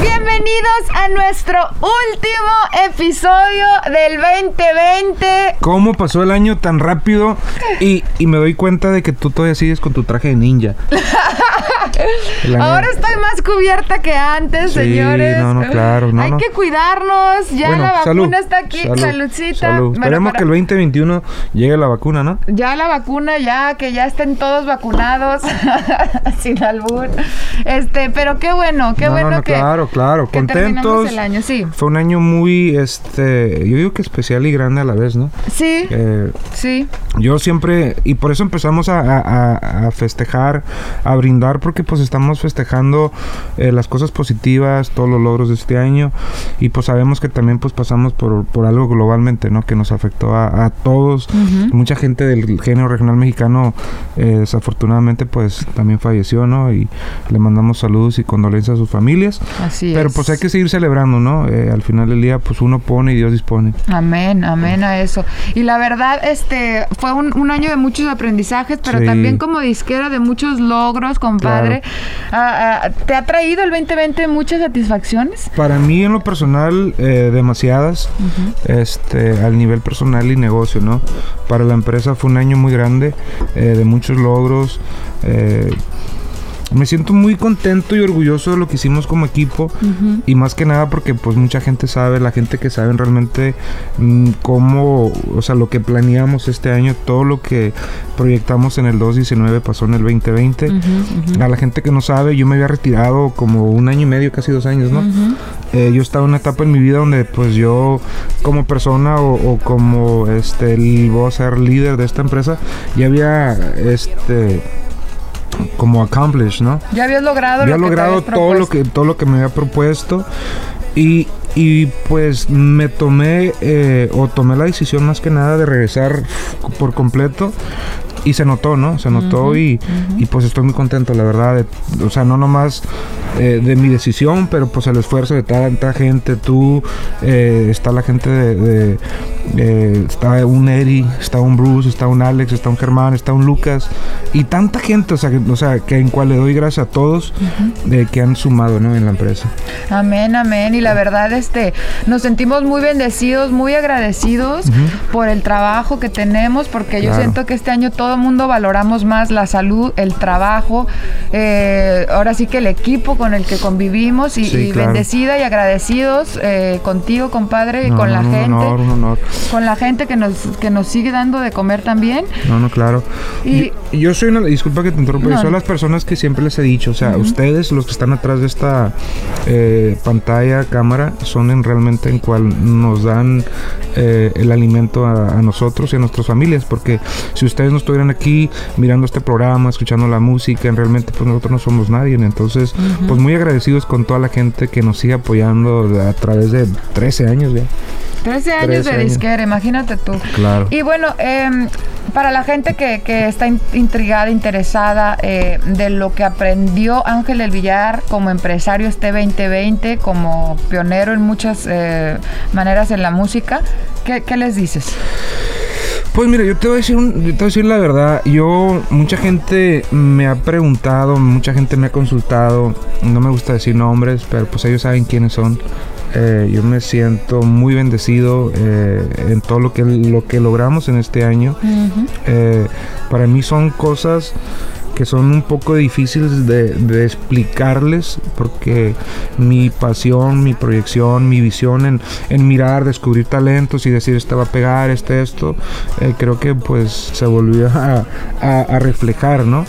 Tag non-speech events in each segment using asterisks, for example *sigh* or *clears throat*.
Bienvenidos a nuestro último episodio del 2020. ¿Cómo pasó el año tan rápido? Y, y me doy cuenta de que tú todavía sigues con tu traje de ninja. *laughs* Ahora estoy más cubierta que antes, Sí, señores. no, no, claro, no, Hay no. que cuidarnos. Ya Bueno, la vacuna salud, está aquí. salud, Saludcita. salud. Bueno, Esperemos para- que el 2021 llegue la vacuna, ¿no? Ya la vacuna, ya que ya estén todos vacunados, *laughs* sin albur. Este, pero qué bueno, qué No, no, bueno no, que, claro, claro. que Contentos. el año, sí. Fue un año muy, este, yo digo que especial y grande a la vez, ¿no? Sí, Eh, sí. Yo siempre, y por eso empezamos a- a- a festejar, a brindar, porque pues estamos festejando eh, las cosas positivas, todos los logros de este año, y pues sabemos que también pues pasamos por, por algo globalmente, ¿no? Que nos afectó a, a todos. Mucha gente del género regional mexicano, eh, desafortunadamente pues también falleció, ¿no? Y le mandamos saludos y condolencias a sus familias. Así Pero es. pues hay que seguir celebrando, ¿no? Eh, al final del día pues uno pone y Dios dispone. Amén, amén a eso. Y la verdad, este, fue un, un año de muchos aprendizajes, pero Sí. también como disquera de muchos logros, compadre. Ah, ah, ¿Te ha traído el 2020 muchas satisfacciones? Para mí en lo personal, eh, demasiadas, este, al nivel personal y negocio, ¿no? Para la empresa fue un año muy grande, eh, de muchos logros. eh, me siento muy contento y orgulloso de lo que hicimos como equipo y más que nada porque pues mucha gente sabe, la gente que sabe realmente mm, cómo, o sea, lo que planeamos este año, todo lo que proyectamos en el 2019 pasó en el 2020. A la gente que no sabe, yo me había retirado como un año y medio, casi dos años, ¿no? Eh, yo estaba en una etapa en mi vida donde pues yo como persona o, o como este el, voy a ser líder de esta empresa ya había este como accomplished, ¿no? Ya habías logrado había lo que logrado habías todo lo que todo lo que me había propuesto y y pues me tomé eh, o tomé la decisión más que nada de regresar por completo y se notó, ¿no? Se notó y, y, pues estoy muy contento, la verdad. de- o sea, no nomás eh, de mi decisión, pero pues el esfuerzo de tanta gente, tú, eh, está la gente de, de- eh, está un Eri, está un Bruce, está un Alex, está un Germán, está un Lucas y tanta gente, o sea, que, o sea, que en cual le doy gracias a todos eh, que han sumado, ¿no? En la empresa. Amén, amén. Y la verdad, este, nos sentimos muy bendecidos, muy agradecidos por el trabajo que tenemos, porque yo Claro. siento que este año todo el mundo valoramos más la salud, el trabajo, eh, ahora sí que el equipo con el que convivimos y, Sí, y claro. bendecida y agradecidos eh, contigo, compadre, y No, con no, la no, gente. Honor, honor. Con la gente que nos, que nos sigue dando de comer también. No, no, claro. Y- yo soy una, disculpa que te interrumpa, yo No, soy no. las personas que siempre les he dicho, o sea, ustedes, los que están atrás de esta eh, pantalla, cámara, son en realmente en cual nos dan eh, el alimento a, a nosotros y a nuestras familias, porque si ustedes no estuvieran aquí mirando este programa, escuchando la música, en realmente pues nosotros no somos nadie, entonces pues muy agradecidos con toda la gente que nos sigue apoyando a través de 13 años ya. 13 años 13 de años. disquera, imagínate tú. Claro. Y bueno, em, para la gente que, que está in- intrigada, interesada eh, de lo que aprendió Ángel del Villar como empresario este 2020, como pionero en muchas eh, maneras en la música, ¿qué, qué les dices? Pues mira, yo te voy a decir, un- yo te voy a decir la verdad. Yo, mucha gente me ha preguntado, mucha gente me ha consultado. No me gusta decir nombres, pero pues ellos saben quiénes son. Eh, yo me siento muy bendecido eh, en todo lo que, lo que logramos en este año. Eh, para mí son cosas que son un poco difíciles de, de explicarles porque mi pasión, mi proyección, mi visión en, en mirar, descubrir talentos y decir este va a pegar, este esto, eh, creo que pues se volvió *laughs* a, a- a reflejar, ¿no?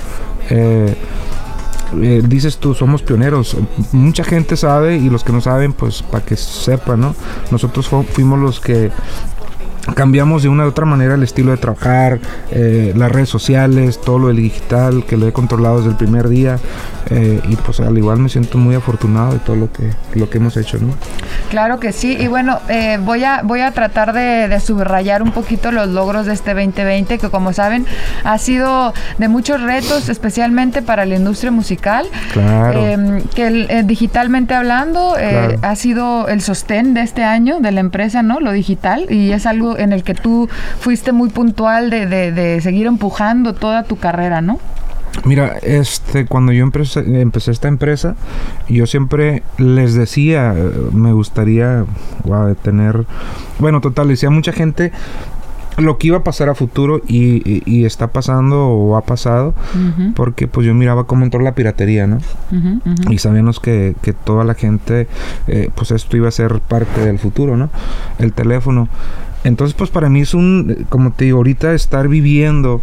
Eh, dices tú, somos pioneros. Mucha gente sabe y los que no saben, pues para que sepan, ¿no? Nosotros fu- fuimos los que cambiamos de una u otra manera el estilo de trabajar, eh, las redes sociales, todo lo del digital que lo he controlado desde el primer día eh, y pues al igual me siento muy afortunado de todo lo que lo que hemos hecho, ¿no? Claro que sí y bueno eh, voy a voy a tratar de, subrayar un poquito los logros de este 2020 que como saben ha sido de muchos retos especialmente para la industria musical, claro. Em, que digitalmente hablando ha sido el sostén de este año de la empresa, ¿no? Lo digital y es algo en el que tú fuiste muy puntual de, de, seguir empujando toda tu carrera, ¿no? Mira, este, cuando yo empecé, empecé, esta empresa, yo siempre les decía, me gustaría tener, bueno, total, decía mucha gente lo que iba a pasar a futuro y, está pasando o ha pasado, porque pues yo miraba cómo entró la piratería, ¿no? Y sabíamos que, que, toda la gente, eh, pues esto iba a ser parte del futuro, ¿no? El teléfono. Entonces, pues para mí es un, como te digo, ahorita estar viviendo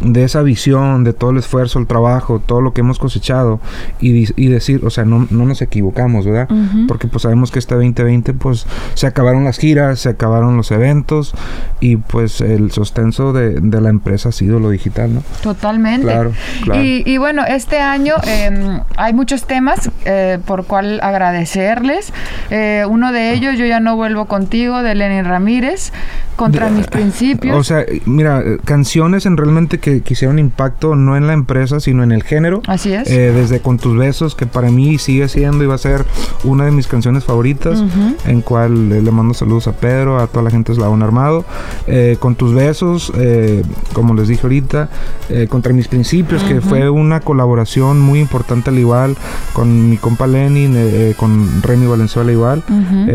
de esa visión, de todo el esfuerzo, el trabajo, todo lo que hemos cosechado y, y decir, o sea, no, no, nos equivocamos, ¿verdad? Porque pues sabemos que este 2020 pues se acabaron las giras, se acabaron los eventos y pues el sostenso de, de la empresa ha sido lo digital, ¿no? Totalmente. Claro, claro. Y, y bueno, este año eh, hay muchos temas eh, por cual agradecerles. Eh, uno de ellos, Yo ya no vuelvo contigo, de Lenin Ramírez contra mis principios. O sea, mira, canciones en realmente que, quisieron impacto no en la empresa, sino en el género. Así es. Eh, desde Con tus besos, que para mí sigue siendo y va a ser una de mis canciones favoritas, en cual le mando saludos a Pedro, a toda la gente de Eslabón Armado. Eh, con tus besos, eh, como les dije ahorita, contra mis principios, que fue una colaboración muy importante al igual, con mi compa Lenin, con Remy Valenzuela igual,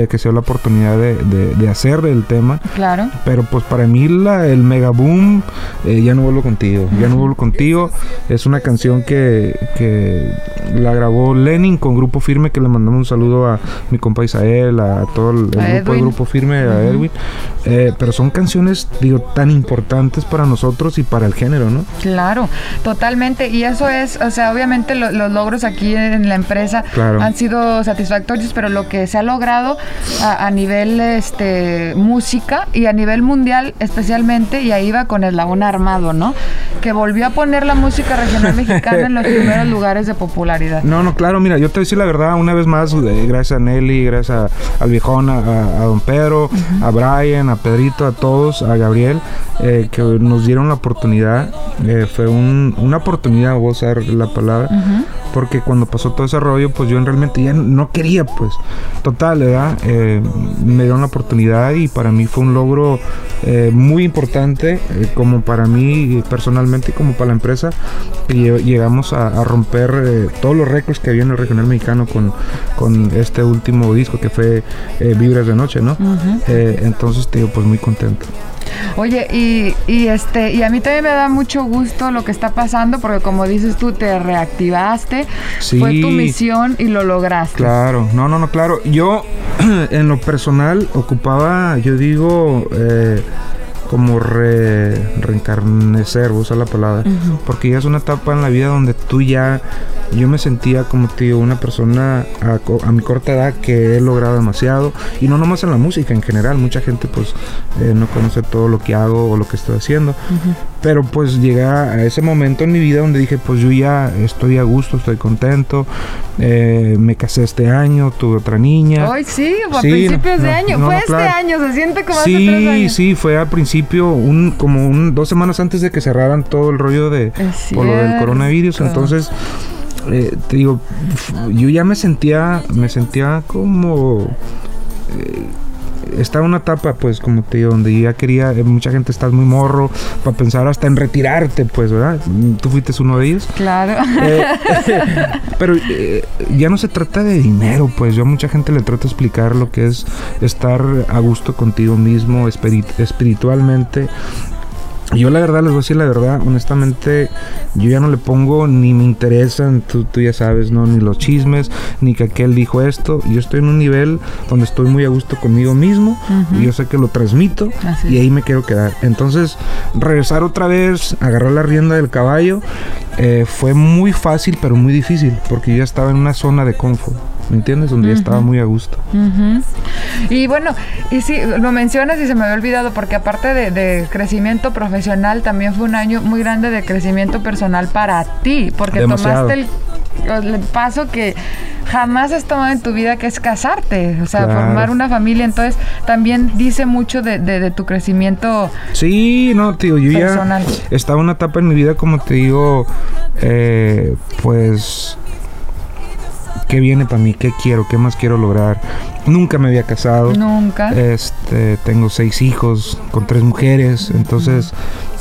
que se dio la oportunidad de, de, de hacer el tema. Claro. Pero pues para mí la, el mega boom, eh, ya no vuelvo contigo, ya no vuelvo contigo. Es una canción que, que la grabó Lenin con Grupo Firme, que le mandamos un saludo a mi compa Isael, a todo el, grupo de Grupo Firme, a Edwin. Eh, pero son canciones, digo, tan importantes para nosotros y para el género, ¿no? Claro, totalmente. Y eso es, o sea, obviamente los logros aquí en la empresa han sido satisfactorios, pero lo que se ha logrado a, a nivel este música y a nivel mundial especialmente, y ahí va con el Laguna Armado, ¿no? Que volvió a poner la música regional mexicana en los *laughs* primeros lugares de popularidad. No, no, claro, mira, yo te voy a decir la verdad, una vez más, eh, gracias a Nelly, gracias al viejón, a, don Pedro, a Brian, a Pedrito, a todos, a Gabriel, eh, que nos dieron la oportunidad, eh, fue una oportunidad, voy a usar la palabra, porque cuando pasó todo ese rollo, pues yo realmente ya no quería, pues, total, ¿verdad? me dieron la oportunidad y para mí fue un logro eh, muy importante, eh, como para mí personalmente y como para la empresa, que llegamos a, romper eh, todos los récords que había en el regional mexicano con, con este último disco que fue Vibras de Noche, ¿no? entonces te digo, pues muy contento. Oye, y, y, este, y a mí también me da mucho gusto lo que está pasando, porque como dices tú, te reactivaste, fue tu misión y lo lograste. Claro, no, no, no, claro. Yo, *clears throat* en lo personal, ocupaba, yo digo, eh, como re, reencarnecer, usar la palabra, porque ya es una etapa en la vida donde tú ya, yo me sentía como tío, una persona a, mi corta edad que he logrado demasiado, y no nomás en la música, en general, mucha gente pues eh, no conoce todo lo que hago o lo que estoy haciendo, pero pues llegué a ese momento en mi vida donde dije, pues yo ya estoy a gusto, estoy contento, eh, me casé este año, tuve otra niña. Ay, sí, a principios de año, fue este año, se siente como sí, hace tres años. Sí, fue a principio un, como un, dos semanas antes de que cerraran todo el rollo de por lo del coronavirus. Entonces, eh, te digo, yo ya me sentía, me sentía como eh, estaba una etapa, pues, como te digo, donde ya quería, eh, mucha gente está muy morro para pensar hasta en retirarte, pues, ¿verdad? Tú fuiste uno de ellos. Claro. Eh, *laughs* pero eh, ya no se trata de dinero, pues, yo a mucha gente le trato de explicar lo que es estar a gusto contigo mismo, espiritualmente, yo la verdad, les voy a decir la verdad, honestamente, yo ya no le pongo ni me interesan, tú, tú ya sabes, ¿no? Ni los chismes, ni que aquel dijo esto. Yo estoy en un nivel donde estoy muy a gusto conmigo mismo y yo sé que lo transmito y ahí me quiero quedar. Entonces, regresar otra vez, agarrar la rienda del caballo, eh, fue muy fácil pero muy difícil porque yo ya estaba en una zona de confort. ¿Me entiendes? Donde ya estaba muy a gusto. Y bueno, y sí, lo mencionas y se me había olvidado porque aparte de, de crecimiento profesional, también fue un año muy grande de crecimiento personal para ti, porque Demasiado. tomaste el, el paso que jamás has tomado en tu vida, que es casarte, o sea, Claro. formar una familia. Entonces, también dice mucho de, de- de tu crecimiento. Sí, no, tío, yo Personal. ya estaba en una etapa en mi vida, como te digo, eh, pues, ¿qué viene para mí? ¿Qué quiero? ¿Qué más quiero lograr? Nunca me había casado. Nunca. Este, tengo seis hijos con tres mujeres, entonces,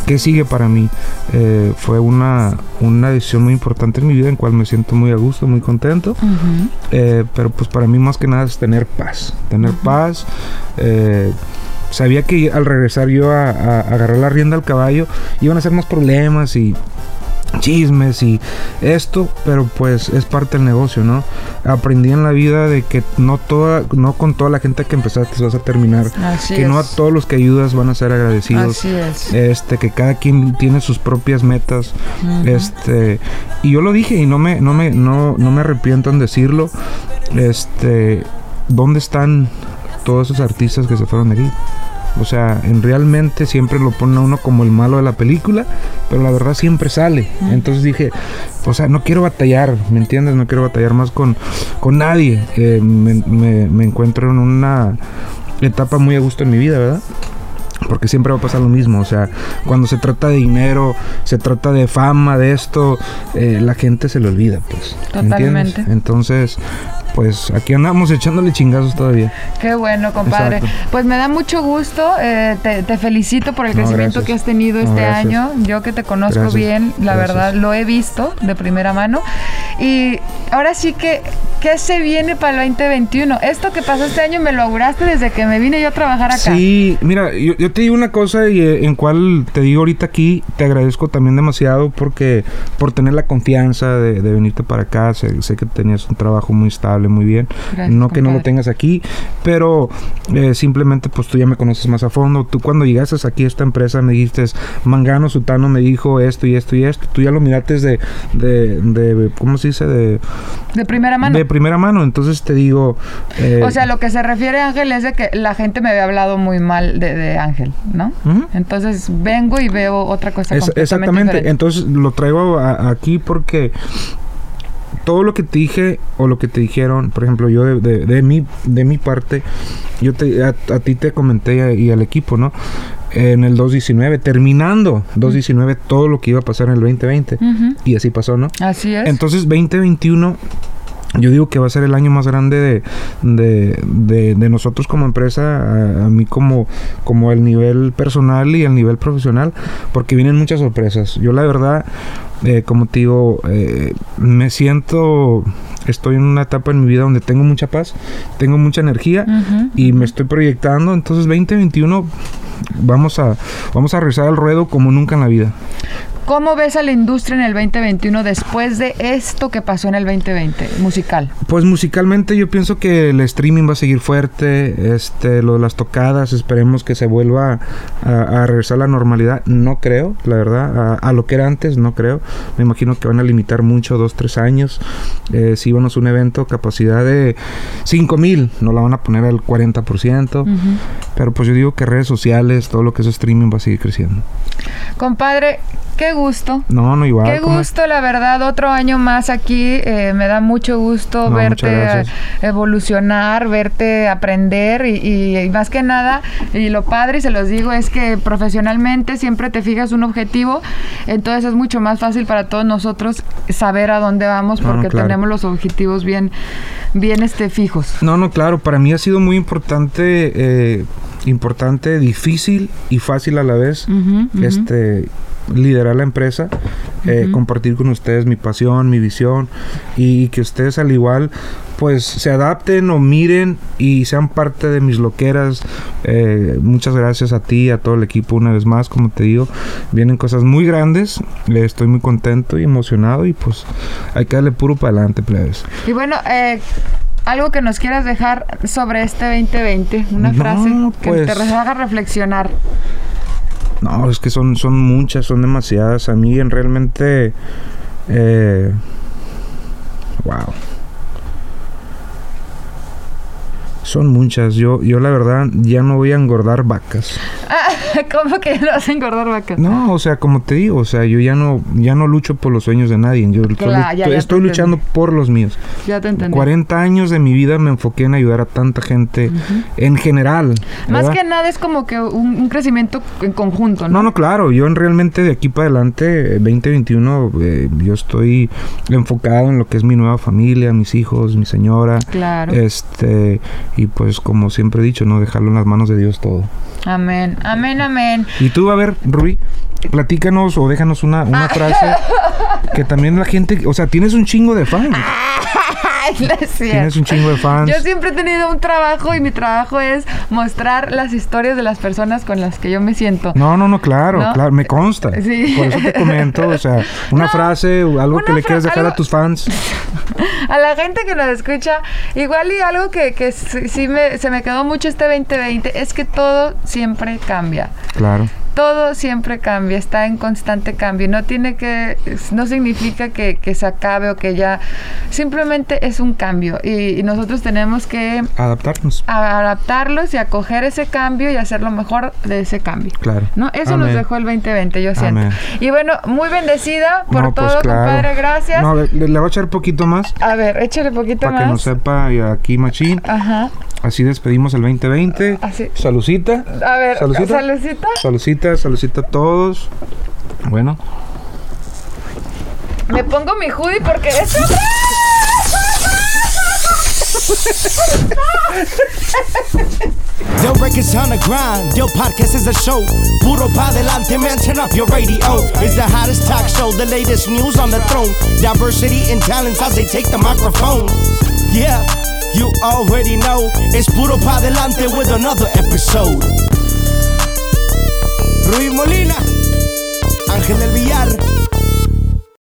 ¿qué sigue para mí? Eh, fue una, una decisión muy importante en mi vida, en cual me siento muy a gusto, muy contento. Ujú. Eh, pero pues para mí más que nada es tener paz. Tener paz. eh, sabía que al regresar yo a, a- a agarrar la rienda al caballo iban a ser más problemas y chismes y esto, pero pues es parte del negocio, ¿no? Aprendí en la vida de que no toda, no con toda la gente que empezaste vas a terminar. Así que no a todos los que ayudas van a ser agradecidos Así es. este que cada quien tiene sus propias metas este y yo lo dije y no me no me no, no me arrepiento en decirlo este dónde están todos esos artistas que se fueron de aquí o sea, en realmente siempre lo pone a uno como el malo de la película, pero la verdad siempre sale. Entonces dije, o sea, no quiero batallar, ¿me entiendes? No quiero batallar más con, con nadie. Eh, me, me- me encuentro en una etapa muy a gusto en mi vida, ¿verdad? Porque siempre va a pasar lo mismo, o sea, cuando se trata de dinero, se trata de fama, de esto, eh, la gente se le olvida, pues. Totalmente. Entonces, pues aquí andamos echándole chingazos todavía. Qué bueno, compadre. Exacto. Pues me da mucho gusto. eh, te, te felicito por el No, crecimiento gracias. que has tenido No, este gracias. año. Yo que te conozco Gracias. bien, la verdad lo he visto de primera mano. Y ahora sí que, ¿qué se viene para el 2021? Esto que pasó este año me lo auguraste desde que me vine yo a trabajar acá. Sí, mira, yo, yo te digo una cosa y eh, en cual te digo ahorita aquí, te agradezco también demasiado porque por tener la confianza de, de venirte para acá, sé, sé que tenías un trabajo muy estable, muy bien, Gracias, no que no lo tengas aquí, pero eh, simplemente pues tú ya me conoces más a fondo, tú cuando llegaste aquí a esta empresa me dijiste, Mangano Sutano me dijo esto y esto y esto, tú ya lo miraste de, de, de ¿cómo se dice? De, De primera mano. de primera mano, entonces te digo... eh, o sea, lo que se refiere Ángel es de que la gente me había hablado muy mal de, de Ángel, ¿no? Entonces vengo y veo otra cosa Es- completamente exactamente. diferente. Entonces lo traigo a- aquí porque todo lo que te dije o lo que te dijeron, por ejemplo, yo de, de, de mi de mi parte, yo te, a, a ti te comenté y al equipo, ¿no? En el 219, terminando 219 todo lo que iba a pasar en el 2020 Ujú. y así pasó, ¿no? Así es. Entonces 2021 yo digo que va a ser el año más grande de, de, de- de nosotros como empresa, a, a mí como, como el nivel personal y el nivel profesional, porque vienen muchas sorpresas. Yo la verdad, eh, como te digo, eh, me siento, estoy en una etapa en mi vida donde tengo mucha paz, tengo mucha energía y me estoy proyectando. Entonces 2021 vamos a, vamos a regresar al ruedo como nunca en la vida. ¿Cómo ves a la industria en el 2021 después de esto que pasó en el 2020 musical? Pues musicalmente yo pienso que el streaming va a seguir fuerte, este, lo de las tocadas, esperemos que se vuelva a, a regresar a la normalidad, no creo, la verdad, a, a lo que era antes, no creo, me imagino que van a limitar mucho, dos, tres años, eh, si íbamos a un evento, capacidad de 5 mil, no la van a poner al 40%, pero pues yo digo que redes sociales, todo lo que es streaming va a seguir creciendo. Compadre, qué gusto. No, no igual. Qué gusto, la verdad, otro año más aquí. eh, me da mucho gusto No, verte eh, evolucionar, verte aprender y, y- y más que nada, y lo padre, y se los digo, es que profesionalmente siempre te fijas un objetivo, entonces es mucho más fácil para todos nosotros saber a dónde vamos No, no, porque claro. tenemos los objetivos bien, bien este, fijos. No, no, claro, para mí ha sido muy importante, eh, importante, difícil y fácil a la vez, Ujú, ujú. este, liderar la empresa, eh, Ujú. compartir con ustedes mi pasión, mi visión y, que ustedes al igual, pues se adapten o miren y sean parte de mis loqueras. Eh, muchas gracias a ti, a todo el equipo una vez más, como te digo, vienen cosas muy grandes, eh, estoy muy contento y emocionado y pues hay que darle puro para adelante, plebes. Y bueno, eh, algo que nos quieras dejar sobre este 2020, una No, frase que pues- te haga reflexionar. No, es que son, son muchas, son demasiadas. A mí en realmente... Eh, wow. Son muchas. Yo, yo la verdad ya no voy a engordar vacas. Ah, *laughs* ¿Cómo que no vas a engordar vacas? No, o sea, como te digo, o sea, yo ya no, ya no lucho por los sueños de nadie. Yo estoy- Claro, ya- estoy, ya te estoy luchando por los míos. Ya te entendí. 40 años de mi vida me enfoqué en ayudar a tanta gente en general. Más ¿verdad? que nada es como que un, un crecimiento en conjunto, ¿no? No, no, claro, yo en realmente de aquí para adelante, eh, 2021, eh, yo estoy enfocado en lo que es mi nueva familia, mis hijos, mi señora. Claro. Este, y pues como siempre he dicho, no dejarlo en las manos de Dios todo. Amén, amén, amén. Y tú, a ver, Rubí, platícanos o déjanos una, una frase *laughs* que también la gente, o sea, tienes un chingo de fans. *laughs* *laughs* Tienes un chingo de fans. Yo siempre he tenido un trabajo y mi trabajo es mostrar las historias de las personas con las que yo me siento. No, no, no, claro, ¿No? claro, me consta. Sí. Por eso te comento, o sea, *laughs* una No, frase o algo que le quieras dejar a tus fans. *laughs* A la gente que nos escucha, igual y algo que, que sí sí me, se me quedó mucho este 2020 es que todo siempre cambia. Claro. Todo siempre cambia, está en constante cambio. No tiene que, no significa que, que se acabe o que ya, simplemente es un cambio y, y nosotros tenemos que Adaptarnos. a- adaptarlos y acoger ese cambio y hacer lo mejor de ese cambio. Claro. ¿No? Eso nos dejó el 2020, yo siento. Amén. Y bueno, muy bendecida por No, pues, todo, claro. compadre, gracias. No, le, le voy a echar poquito más A ver, échale poquito para que más. nos sepa y aquí machín. Ajá. Así despedimos el 2020. Así. Salucita. A ver, Salucita. saludcita. Salucita, salucita a todos. Bueno, Me pongo mi hoodie porque es Del records on the grind, Del podcast is a show. Puro pa delante, man, turn up your radio. It's the hottest talk show, the latest news on the throne. Diversity and talents as they take the microphone. Yeah, you already know. It's Puro pa delante with another episode. Rui Molina, Ángel del Villar.